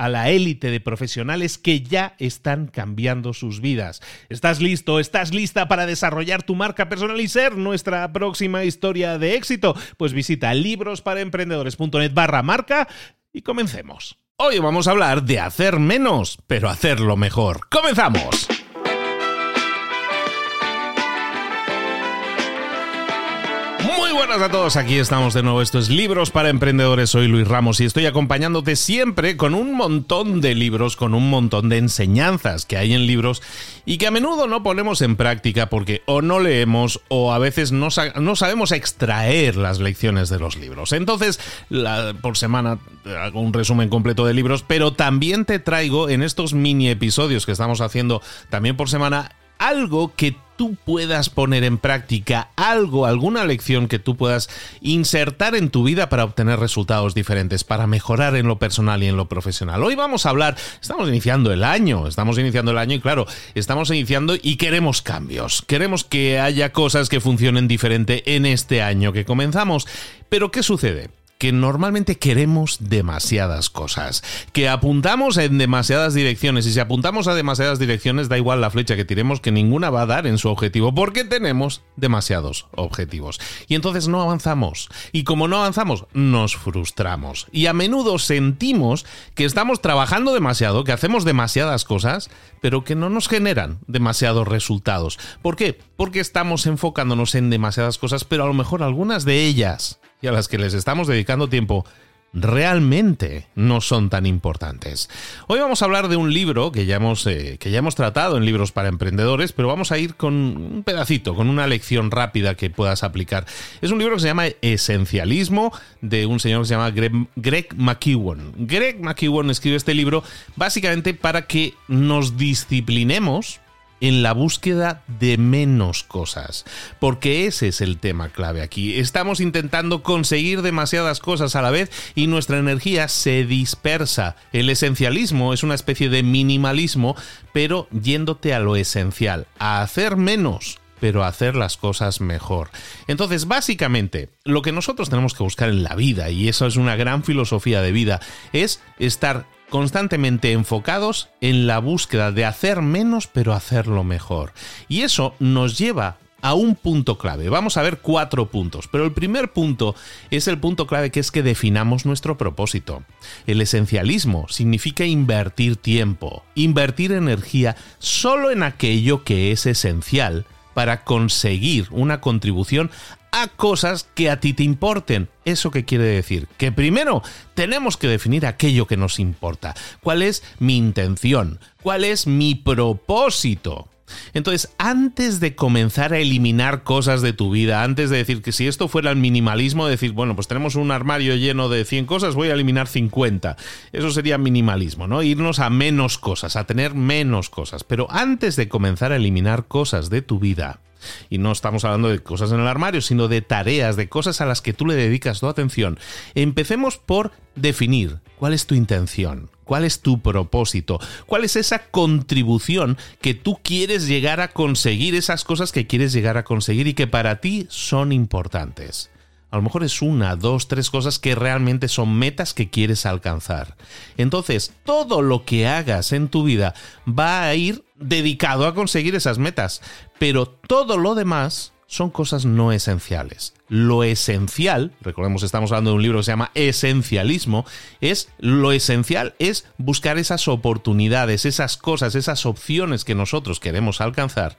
a la élite de profesionales que ya están cambiando sus vidas. ¿Estás listo? ¿Estás lista para desarrollar tu marca personal y ser nuestra próxima historia de éxito? Pues visita librosparaemprendedores.net barra marca y comencemos. Hoy vamos a hablar de hacer menos, pero hacerlo mejor. ¡Comenzamos! Buenas a todos, aquí estamos de nuevo. Esto es Libros para Emprendedores. Soy Luis Ramos y estoy acompañándote siempre con un montón de libros, con un montón de enseñanzas que hay en libros y que a menudo no ponemos en práctica porque o no leemos o a veces no, sabemos extraer las lecciones de los libros. Entonces, por semana hago un resumen completo de libros, pero también te traigo en estos mini episodios que estamos haciendo también por semana algo que tú puedas poner en práctica, algo, alguna lección que tú puedas insertar en tu vida para obtener resultados diferentes, para mejorar en lo personal y en lo profesional. Hoy vamos a hablar, estamos iniciando el año, estamos iniciando el año y claro, estamos iniciando y queremos cambios, queremos que haya cosas que funcionen diferente en este año que comenzamos. Pero ¿qué sucede? Que normalmente queremos demasiadas cosas, que apuntamos en demasiadas direcciones y si apuntamos a demasiadas direcciones da igual la flecha que tiremos que ninguna va a dar en su objetivo porque tenemos demasiados objetivos y entonces no avanzamos y como no avanzamos nos frustramos y a menudo sentimos que estamos trabajando demasiado, que hacemos demasiadas cosas, pero que no nos generan demasiados resultados. ¿Por qué? Porque estamos enfocándonos en demasiadas cosas, pero a lo mejor algunas de ellas y a las que les estamos dedicando tiempo realmente no son tan importantes. Hoy vamos a hablar de un libro que ya hemos, eh, que ya hemos tratado en libros para emprendedores, pero vamos a ir con un pedacito, con una lección rápida que puedas aplicar. Es un libro que se llama Esencialismo, de un señor que se llama Greg, Greg McEwan. Greg McEwan escribe este libro básicamente para que nos disciplinemos en la búsqueda de menos cosas, porque ese es el tema clave aquí. Estamos intentando conseguir demasiadas cosas a la vez y nuestra energía se dispersa. El esencialismo es una especie de minimalismo, pero yéndote a lo esencial, a hacer menos pero hacer las cosas mejor. Entonces, básicamente, lo que nosotros tenemos que buscar en la vida, y eso es una gran filosofía de vida, es estar constantemente enfocados en la búsqueda de hacer menos pero hacerlo mejor. Y eso nos lleva a un punto clave. Vamos a ver cuatro puntos, pero el primer punto es el punto clave que es que definamos nuestro propósito. El esencialismo significa invertir tiempo, invertir energía solo en aquello que es esencial para conseguir una contribución a cosas que a ti te importen. ¿Eso qué quiere decir? Que primero tenemos que definir aquello que nos importa. ¿Cuál es mi intención? ¿Cuál es mi propósito? Entonces, antes de comenzar a eliminar cosas de tu vida, antes de decir que si esto fuera el minimalismo, decir, bueno, pues tenemos un armario lleno de 100 cosas, voy a eliminar 50. Eso sería minimalismo, ¿no? Irnos a menos cosas, a tener menos cosas. Pero antes de comenzar a eliminar cosas de tu vida, y no estamos hablando de cosas en el armario, sino de tareas, de cosas a las que tú le dedicas tu atención. Empecemos por definir cuál es tu intención, cuál es tu propósito, cuál es esa contribución que tú quieres llegar a conseguir, esas cosas que quieres llegar a conseguir y que para ti son importantes. A lo mejor es una, dos, tres cosas que realmente son metas que quieres alcanzar. Entonces, todo lo que hagas en tu vida va a ir dedicado a conseguir esas metas, pero todo lo demás son cosas no esenciales. Lo esencial, recordemos estamos hablando de un libro que se llama Esencialismo, es lo esencial es buscar esas oportunidades, esas cosas, esas opciones que nosotros queremos alcanzar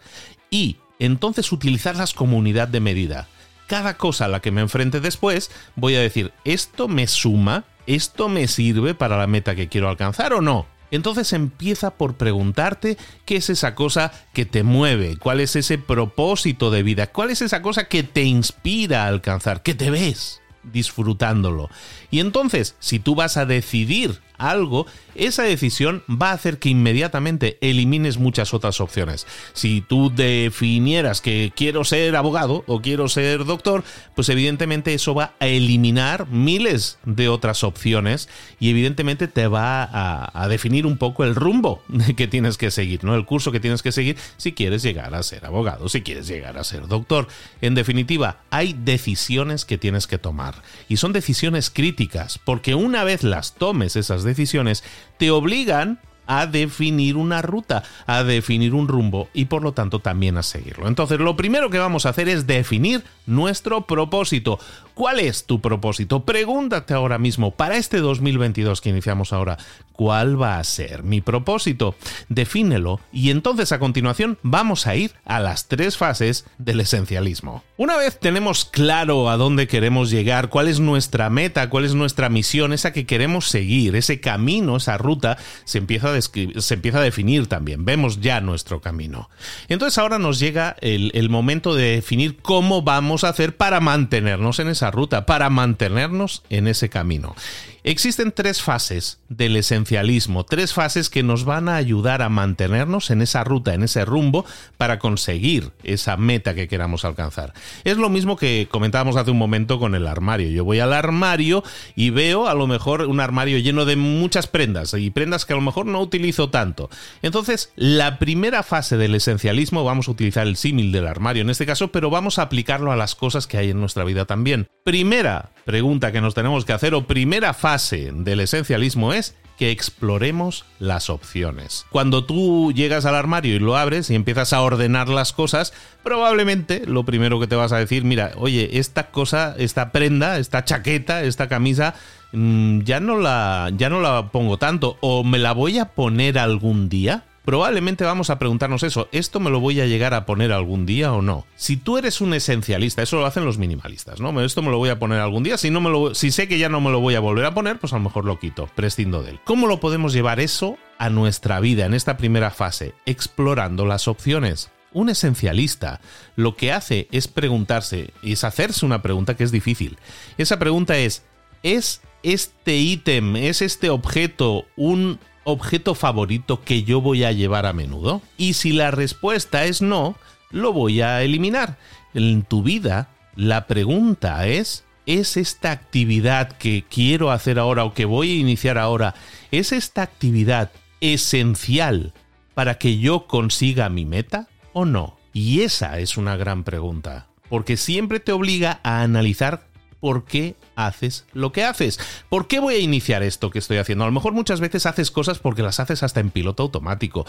y entonces utilizarlas como unidad de medida cada cosa a la que me enfrente después, voy a decir, ¿esto me suma? ¿Esto me sirve para la meta que quiero alcanzar o no? Entonces empieza por preguntarte qué es esa cosa que te mueve, cuál es ese propósito de vida, cuál es esa cosa que te inspira a alcanzar, que te ves disfrutándolo. Y entonces, si tú vas a decidir algo, esa decisión va a hacer que inmediatamente elimines muchas otras opciones. Si tú definieras que quiero ser abogado o quiero ser doctor, pues evidentemente eso va a eliminar miles de otras opciones y evidentemente te va a, definir un poco el rumbo que tienes que seguir, ¿no? El curso que tienes que seguir si quieres llegar a ser abogado, si quieres llegar a ser doctor. En definitiva, hay decisiones que tienes que tomar y son decisiones críticas porque una vez las tomes esas decisiones, decisiones te obligan a definir una ruta, a definir un rumbo y por lo tanto también a seguirlo. Entonces, lo primero que vamos a hacer es definir nuestro propósito. ¿Cuál es tu propósito? Pregúntate ahora mismo, para este 2022 que iniciamos ahora, ¿cuál va a ser mi propósito? Defínelo y entonces a continuación vamos a ir a las tres fases del esencialismo. Una vez tenemos claro a dónde queremos llegar, cuál es nuestra meta, cuál es nuestra misión, esa que queremos seguir, ese camino, esa ruta, se empieza a, se empieza a definir también. Vemos ya nuestro camino. Entonces ahora nos llega el, el momento de definir cómo vamos a hacer para mantenernos en ese ruta, para mantenernos en ese camino. Existen tres fases del esencialismo, tres fases que nos van a ayudar a mantenernos en esa ruta, en ese rumbo, para conseguir esa meta que queramos alcanzar. Es lo mismo que comentábamos hace un momento con el armario. Yo voy al armario y veo a lo mejor un armario lleno de muchas prendas y prendas que a lo mejor no utilizo tanto. Entonces, la primera fase del esencialismo, vamos a utilizar el símil del armario en este caso, pero vamos a aplicarlo a las cosas que hay en nuestra vida también. Primera pregunta que nos tenemos que hacer o primera fase del esencialismo es que exploremos las opciones. Cuando tú llegas al armario y lo abres y empiezas a ordenar las cosas, probablemente lo primero que te vas a decir, mira, oye, esta cosa, esta prenda, esta chaqueta, esta camisa, mm, ya no la ya no la pongo tanto o me la voy a poner algún día probablemente vamos a preguntarnos eso, ¿esto me lo voy a llegar a poner algún día o no? Si tú eres un esencialista, eso lo hacen los minimalistas, ¿no? Esto me lo voy a poner algún día, si, no me lo, si sé que ya no me lo voy a volver a poner, pues a lo mejor lo quito, prescindo de él. ¿Cómo lo podemos llevar eso a nuestra vida en esta primera fase? Explorando las opciones. Un esencialista lo que hace es preguntarse, es hacerse una pregunta que es difícil. Esa pregunta es, ¿es este ítem, es este objeto un objeto favorito que yo voy a llevar a menudo? Y si la respuesta es no, lo voy a eliminar. En tu vida, la pregunta es, ¿es esta actividad que quiero hacer ahora o que voy a iniciar ahora, ¿es esta actividad esencial para que yo consiga mi meta o no? Y esa es una gran pregunta, porque siempre te obliga a analizar por qué haces lo que haces. ¿Por qué voy a iniciar esto que estoy haciendo? A lo mejor muchas veces haces cosas porque las haces hasta en piloto automático.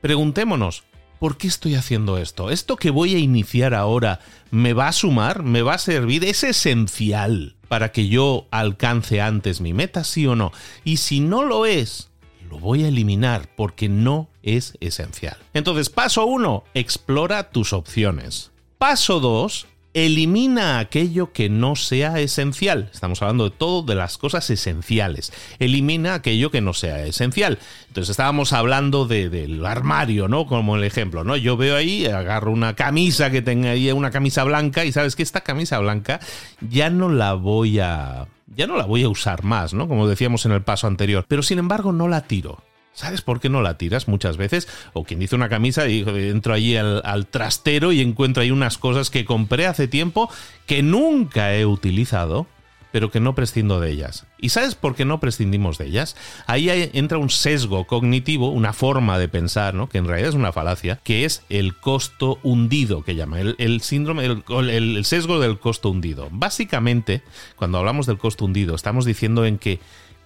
Preguntémonos, ¿por qué estoy haciendo esto? ¿Esto que voy a iniciar ahora me va a sumar? ¿Me va a servir? ¿Es esencial para que yo alcance antes mi meta, sí o no? Y si no lo es, lo voy a eliminar porque no es esencial. Entonces, paso uno, explora tus opciones. Paso 2, Elimina aquello que no sea esencial. Estamos hablando de todo, de las cosas esenciales. Elimina aquello que no sea esencial. Entonces estábamos hablando del armario, ¿no? Como el ejemplo, ¿no? Yo veo ahí, agarro una camisa que tenga ahí, una camisa blanca, y sabes que esta camisa blanca ya no la voy a. Ya no la voy a usar más, ¿no? Como decíamos en el paso anterior. Pero sin embargo no la tiro. ¿Sabes por qué no la tiras muchas veces? O quien dice una camisa y entro allí al, trastero y encuentro ahí unas cosas que compré hace tiempo que nunca he utilizado, pero que no prescindo de ellas. ¿Y sabes por qué no prescindimos de ellas? Ahí entra un sesgo cognitivo, una forma de pensar, ¿no? que en realidad es una falacia, que es el costo hundido, que llama, el, síndrome, el sesgo del costo hundido. Básicamente, cuando hablamos del costo hundido, estamos diciendo en que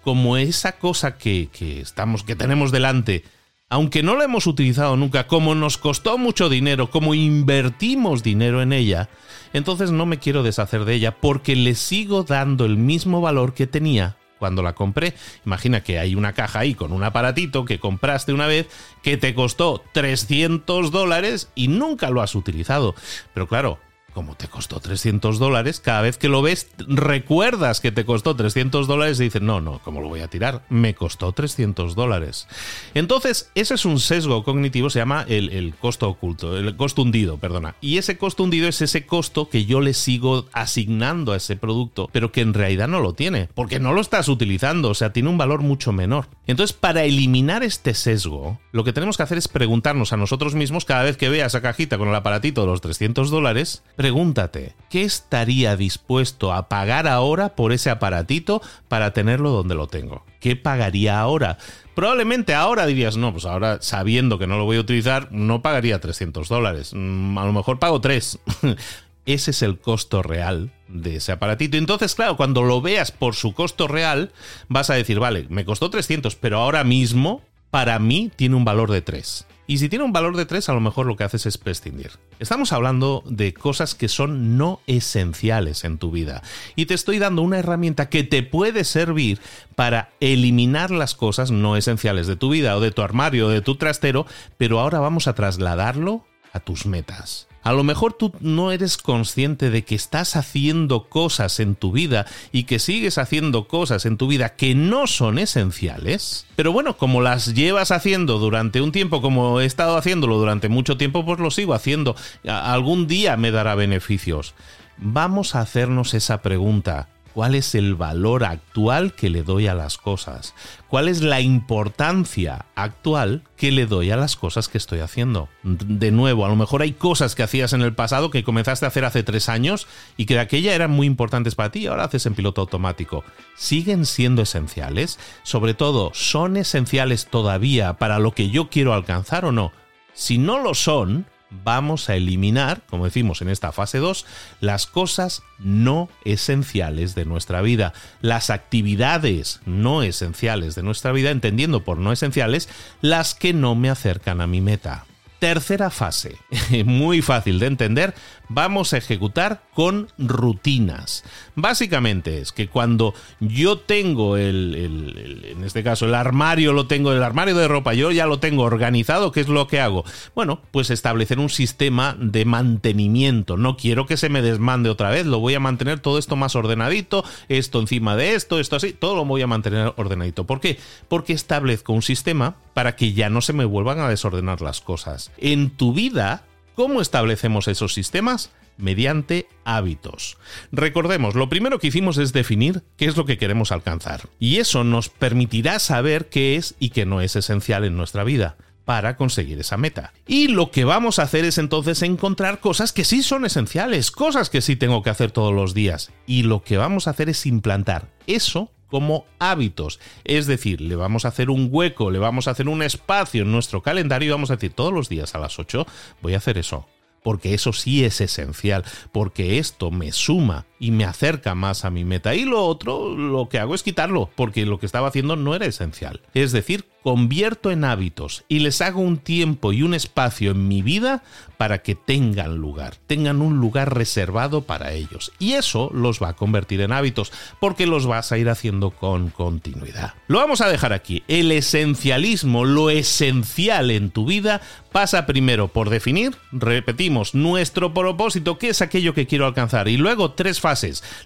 como esa cosa que, estamos, que tenemos delante, aunque no la hemos utilizado nunca, como nos costó mucho dinero, como invertimos dinero en ella, entonces no me quiero deshacer de ella porque le sigo dando el mismo valor que tenía cuando la compré. Imagina que hay una caja ahí con un aparatito que compraste una vez que te costó 300 dólares y nunca lo has utilizado. Pero claro, como te costó 300 dólares, cada vez que lo ves recuerdas que te costó 300 dólares y dices, no, no, ¿cómo lo voy a tirar? Me costó 300 dólares. Entonces, ese es un sesgo cognitivo, se llama el, costo oculto, el costo hundido, perdona. Y ese costo hundido es ese costo que yo le sigo asignando a ese producto, pero que en realidad no lo tiene, porque no lo estás utilizando, o sea, tiene un valor mucho menor. Entonces, para eliminar este sesgo, lo que tenemos que hacer es preguntarnos a nosotros mismos cada vez que vea esa cajita con el aparatito de los 300 dólares, Pregúntate, ¿qué estaría dispuesto a pagar ahora por ese aparatito para tenerlo donde lo tengo? ¿Qué pagaría ahora? Probablemente ahora dirías, no, pues ahora sabiendo que no lo voy a utilizar, no pagaría 300 dólares. Mm, a lo mejor pago 3. ese es el costo real de ese aparatito. Entonces, claro, cuando lo veas por su costo real, vas a decir, vale, me costó 300, pero ahora mismo, para mí, tiene un valor de 3. Y si tiene un valor de 3, a lo mejor lo que haces es prescindir. Estamos hablando de cosas que son no esenciales en tu vida. Y te estoy dando una herramienta que te puede servir para eliminar las cosas no esenciales de tu vida o de tu armario o de tu trastero, pero ahora vamos a trasladarlo a tus metas. A lo mejor tú no eres consciente de que estás haciendo cosas en tu vida y que sigues haciendo cosas en tu vida que no son esenciales. Pero bueno, como las llevas haciendo durante un tiempo, como he estado haciéndolo durante mucho tiempo, pues lo sigo haciendo. Algún día me dará beneficios. Vamos a hacernos esa pregunta cuál es el valor actual que le doy a las cosas, cuál es la importancia actual que le doy a las cosas que estoy haciendo. De nuevo, a lo mejor hay cosas que hacías en el pasado que comenzaste a hacer hace tres años y que de aquella eran muy importantes para ti y ahora haces en piloto automático. ¿Siguen siendo esenciales? Sobre todo, ¿son esenciales todavía para lo que yo quiero alcanzar o no? Si no lo son, vamos a eliminar, como decimos en esta fase 2, las cosas no esenciales de nuestra vida, las actividades no esenciales de nuestra vida, entendiendo por no esenciales las que no me acercan a mi meta. Tercera fase, muy fácil de entender, vamos a ejecutar con rutinas. Básicamente es que cuando yo tengo el, en este caso, el armario, lo tengo, el armario de ropa, yo ya lo tengo organizado, ¿qué es lo que hago? Bueno, pues establecer un sistema de mantenimiento. No quiero que se me desmande otra vez, lo voy a mantener todo esto más ordenadito, esto encima de esto, esto así, todo lo voy a mantener ordenadito. ¿Por qué? Porque establezco un sistema para que ya no se me vuelvan a desordenar las cosas. En tu vida, ¿Cómo establecemos esos sistemas? Mediante hábitos. Recordemos, lo primero que hicimos es definir qué es lo que queremos alcanzar. Y eso nos permitirá saber qué es y qué no es esencial en nuestra vida para conseguir esa meta. Y lo que vamos a hacer es entonces encontrar cosas que sí son esenciales, cosas que sí tengo que hacer todos los días. Y lo que vamos a hacer es implantar eso como hábitos. Es decir, le vamos a hacer un hueco, le vamos a hacer un espacio en nuestro calendario y vamos a decir todos los días a las 8 voy a hacer eso. Porque eso sí es esencial, porque esto me suma y me acerca más a mi meta. Y lo otro, lo que hago es quitarlo, porque lo que estaba haciendo no era esencial. Es decir, convierto en hábitos y les hago un tiempo y un espacio en mi vida para que tengan lugar, tengan un lugar reservado para ellos. Y eso los va a convertir en hábitos, porque los vas a ir haciendo con continuidad. Lo vamos a dejar aquí. El esencialismo, lo esencial en tu vida, pasa primero por definir, repetimos, nuestro propósito, qué es aquello que quiero alcanzar, y luego tres fases.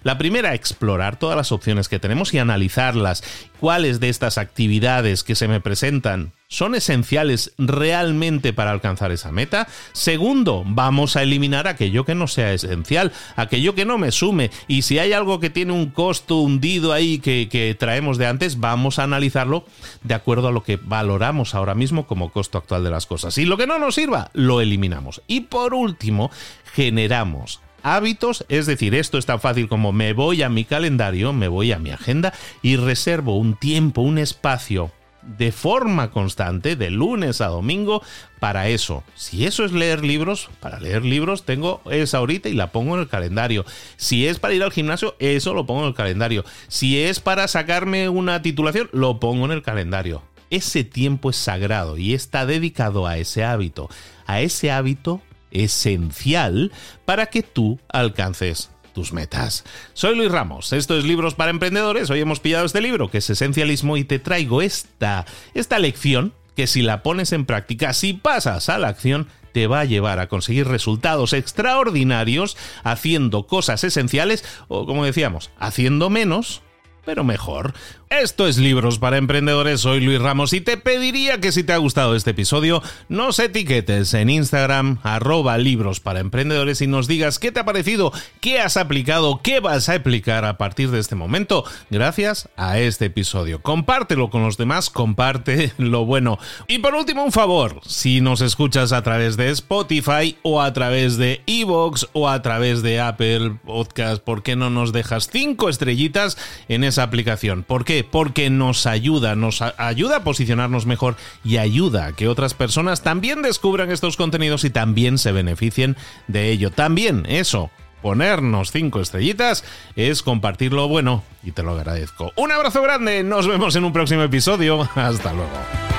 La primera, explorar todas las opciones que tenemos y analizarlas. ¿Cuáles de estas actividades que se me presentan son esenciales realmente para alcanzar esa meta? Segundo, vamos a eliminar aquello que no sea esencial, aquello que no me sume. Y si hay algo que tiene un costo hundido ahí que, que traemos de antes, vamos a analizarlo de acuerdo a lo que valoramos ahora mismo como costo actual de las cosas. Y lo que no nos sirva, lo eliminamos. Y por último, generamos hábitos, es decir, esto es tan fácil como me voy a mi calendario, me voy a mi agenda y reservo un tiempo, un espacio de forma constante, de lunes a domingo, para eso. Si eso es leer libros, para leer libros tengo esa horita y la pongo en el calendario. Si es para ir al gimnasio, eso lo pongo en el calendario. Si es para sacarme una titulación, lo pongo en el calendario ese tiempo es sagrado y está dedicado a ese hábito, a ese hábito esencial para que tú alcances tus metas. Soy Luis Ramos, esto es Libros para Emprendedores, hoy hemos pillado este libro que es Esencialismo y te traigo esta, esta lección que si la pones en práctica, si pasas a la acción, te va a llevar a conseguir resultados extraordinarios haciendo cosas esenciales o como decíamos, haciendo menos pero mejor. Esto es Libros para Emprendedores, soy Luis Ramos y te pediría que si te ha gustado este episodio, nos etiquetes en Instagram, arroba Libros para Emprendedores y nos digas qué te ha parecido, qué has aplicado, qué vas a aplicar a partir de este momento, gracias a este episodio. Compártelo con los demás, comparte lo bueno. Y por último, un favor, si nos escuchas a través de Spotify o a través de Evox o a través de Apple Podcast, ¿por qué no nos dejas cinco estrellitas en esa aplicación? ¿Por qué? Porque nos ayuda, nos ayuda a posicionarnos mejor y ayuda a que otras personas también descubran estos contenidos y también se beneficien de ello. También eso, ponernos cinco estrellitas es compartir lo bueno y te lo agradezco. Un abrazo grande, nos vemos en un próximo episodio. Hasta luego.